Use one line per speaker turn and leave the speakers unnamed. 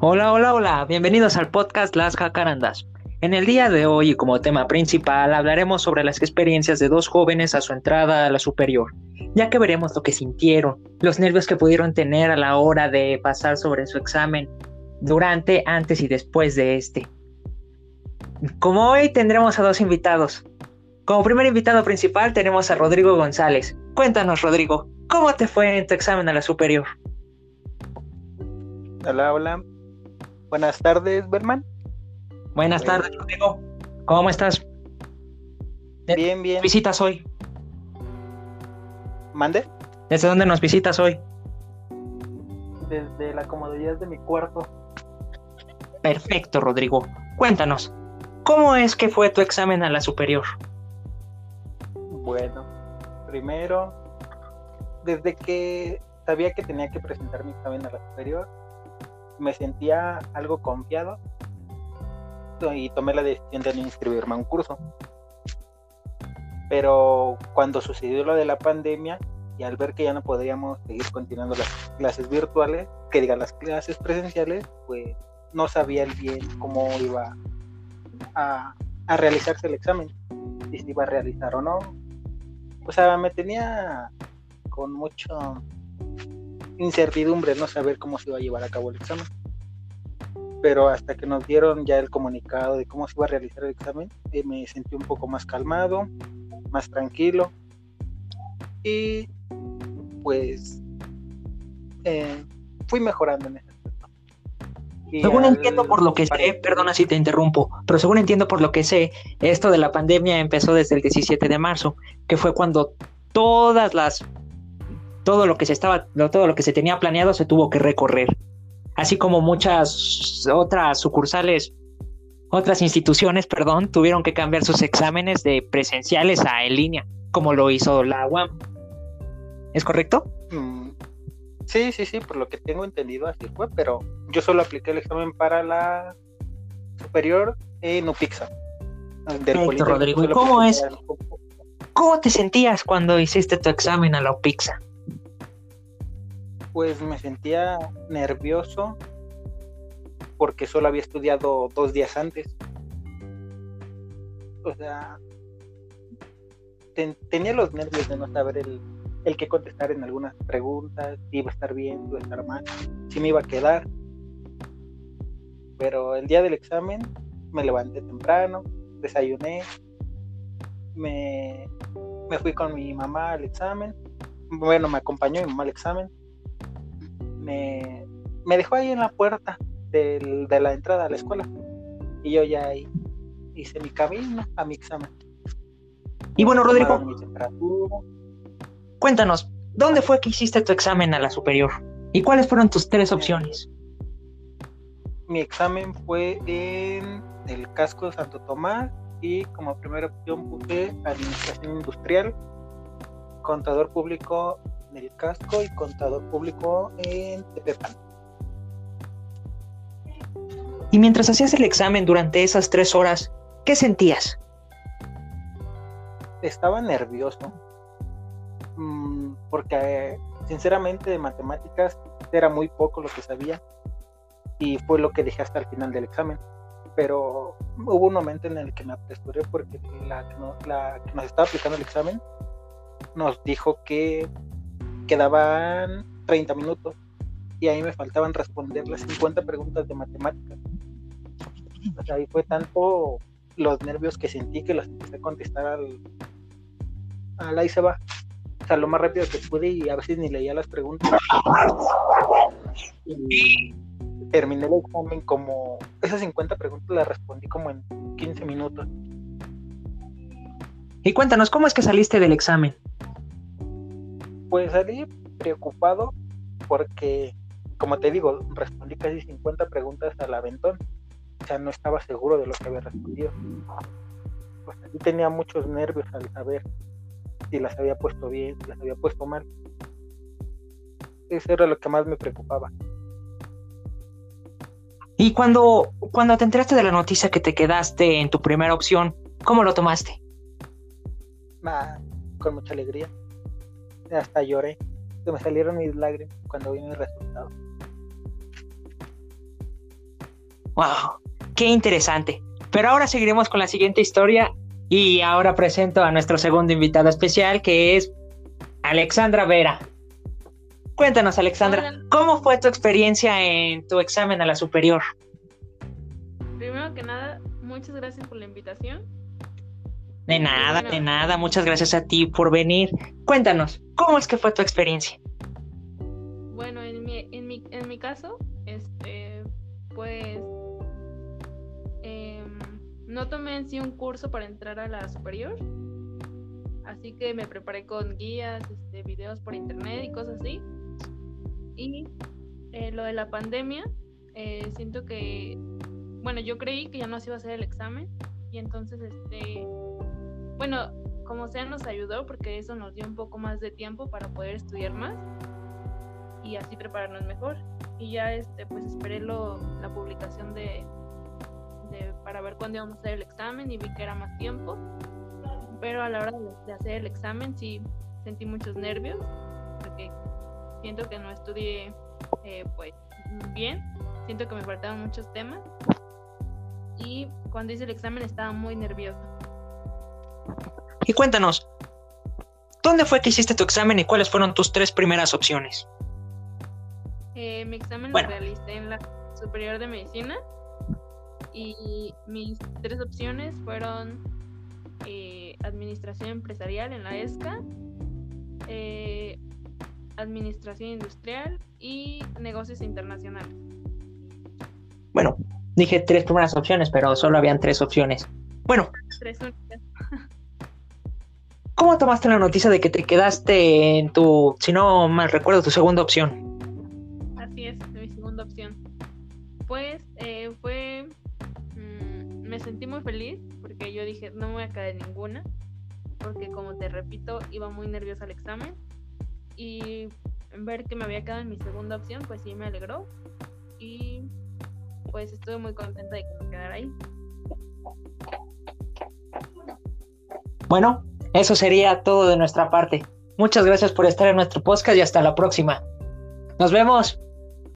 Hola, hola, hola, bienvenidos al podcast Las Jacarandas. En el día de hoy, como tema principal, hablaremos sobre las experiencias de dos jóvenes a su entrada a la superior, ya que veremos lo que sintieron, los nervios que pudieron tener a la hora de pasar sobre su examen, durante, antes y después de este. Como hoy tendremos a dos invitados. Como primer invitado principal tenemos a Rodrigo González. Cuéntanos, Rodrigo, ¿cómo te fue en tu examen a la superior?
Hola, hola. Buenas tardes, Berman.
Buenas tardes, Rodrigo. ¿Cómo estás?
Bien, bien.
visitas hoy?
¿Mande?
¿Desde dónde nos visitas hoy?
Desde la comodidad de mi cuarto.
Perfecto, Rodrigo. Cuéntanos, ¿cómo es que fue tu examen a la superior?
Bueno, primero, desde que sabía que tenía que presentar mi examen a la superior, me sentía algo confiado y tomé la decisión de no inscribirme a un curso. Pero cuando sucedió lo de la pandemia y al ver que ya no podíamos seguir continuando las clases virtuales, que digan las clases presenciales, pues no sabía bien cómo iba a, a realizarse el examen, si se iba a realizar o no. O sea, me tenía con mucho incertidumbre no saber cómo se iba a llevar a cabo el examen. Pero hasta que nos dieron ya el comunicado de cómo se iba a realizar el examen, eh, me sentí un poco más calmado, más tranquilo. Y pues eh, fui mejorando en ese aspecto.
según entiendo por lo que sé, perdona si te interrumpo, pero según entiendo por lo que sé, esto de la pandemia empezó desde el 17 de marzo, que fue cuando todas las todo lo que se estaba, todo lo que se tenía planeado se tuvo que recorrer. Así como muchas otras sucursales, otras instituciones, perdón, tuvieron que cambiar sus exámenes de presenciales a en línea, como lo hizo la UAM. ¿Es correcto?
Mm, sí, sí, sí, por lo que tengo entendido así fue, pero yo solo apliqué el examen para la superior en UPIXA.
Rodrigo. ¿Y cómo es? ¿Cómo te sentías cuando hiciste tu examen a la UPIXA?
Pues me sentía nervioso porque solo había estudiado dos días antes. O sea, tenía los nervios de no saber el, el que contestar en algunas preguntas, si iba a estar bien, iba a estar mal, si me iba a quedar. Pero el día del examen me levanté temprano, desayuné, me, me fui con mi mamá al examen. Bueno, me acompañó mi mamá al examen me, dejó ahí en la puerta de la entrada a la escuela. Y yo ya ahí hice mi camino a mi examen.
Y bueno, Rodrigo, cuéntanos, ¿dónde fue que hiciste tu examen a la superior? ¿Y cuáles fueron tus tres opciones?
Mi examen fue en el casco de Santo Tomás y como primera opción puse administración industrial, contador público el casco y contador público en Tepepan.
Y mientras hacías el examen durante esas tres horas, ¿qué sentías?
Estaba nervioso, mm, porque sinceramente de matemáticas era muy poco lo que sabía y fue lo que dejé hasta el final del examen. Pero hubo un momento en el que me apresuré porque la la que nos estaba aplicando el examen nos dijo que quedaban 30 minutos y ahí me faltaban responder las 50 preguntas de matemáticas. ahí fue tanto los nervios que sentí que los empecé a contestar al, al ahí se va. O sea, lo más rápido que pude y a veces ni leía las preguntas. Y terminé el examen como... Esas 50 preguntas las respondí como en 15 minutos.
Y cuéntanos, ¿cómo es que saliste del examen?
Pues salí preocupado porque, como te digo, respondí casi 50 preguntas al aventón. O sea, no estaba seguro de lo que había respondido. Pues así tenía muchos nervios al saber si las había puesto bien, si las había puesto mal. Eso era lo que más me preocupaba.
Y cuando, cuando te enteraste de la noticia que te quedaste en tu primera opción, ¿cómo lo tomaste?
Ah, con mucha alegría hasta lloré, se me salieron mis lágrimas cuando vi mi resultado.
Wow, qué interesante. Pero ahora seguiremos con la siguiente historia y ahora presento a nuestro segundo invitado especial que es Alexandra Vera. Cuéntanos, Alexandra, ¿cómo fue tu experiencia en tu examen a la superior?
Primero que nada, muchas gracias por la invitación.
De nada, de nada, muchas gracias a ti por venir. Cuéntanos, ¿cómo es que fue tu experiencia?
Bueno, en mi, en mi, en mi caso, este, pues, em, no tomé en sí un curso para entrar a la superior, así que me preparé con guías, este, videos por internet y cosas así. Y eh, lo de la pandemia, eh, siento que, bueno, yo creí que ya no se iba a hacer el examen y entonces, este, bueno, como sea nos ayudó porque eso nos dio un poco más de tiempo para poder estudiar más y así prepararnos mejor. Y ya, este, pues esperé lo, la publicación de, de, para ver cuándo íbamos a hacer el examen y vi que era más tiempo. Pero a la hora de, hacer el examen sí sentí muchos nervios porque siento que no estudié eh, pues bien, siento que me faltaban muchos temas y cuando hice el examen estaba muy nerviosa.
Y cuéntanos, ¿dónde fue que hiciste tu examen y cuáles fueron tus tres primeras opciones?
Eh, mi examen lo realicé en la Superior de Medicina y mis tres opciones fueron eh, Administración Empresarial en la ESCA, eh, Administración Industrial y Negocios Internacionales.
Bueno, dije tres primeras opciones, pero solo habían tres opciones. Bueno.
Tres
¿Cómo tomaste la noticia de que te quedaste en tu, si no mal recuerdo, tu segunda opción?
Así es, mi segunda opción. Pues eh, fue, mmm, me sentí muy feliz porque yo dije, no me voy a caer en ninguna, porque como te repito, iba muy nerviosa al examen y ver que me había quedado en mi segunda opción, pues sí me alegró y pues estuve muy contenta de que me quedara ahí.
Bueno, eso sería todo de nuestra parte. Muchas gracias por estar en nuestro podcast y hasta la próxima. Nos vemos.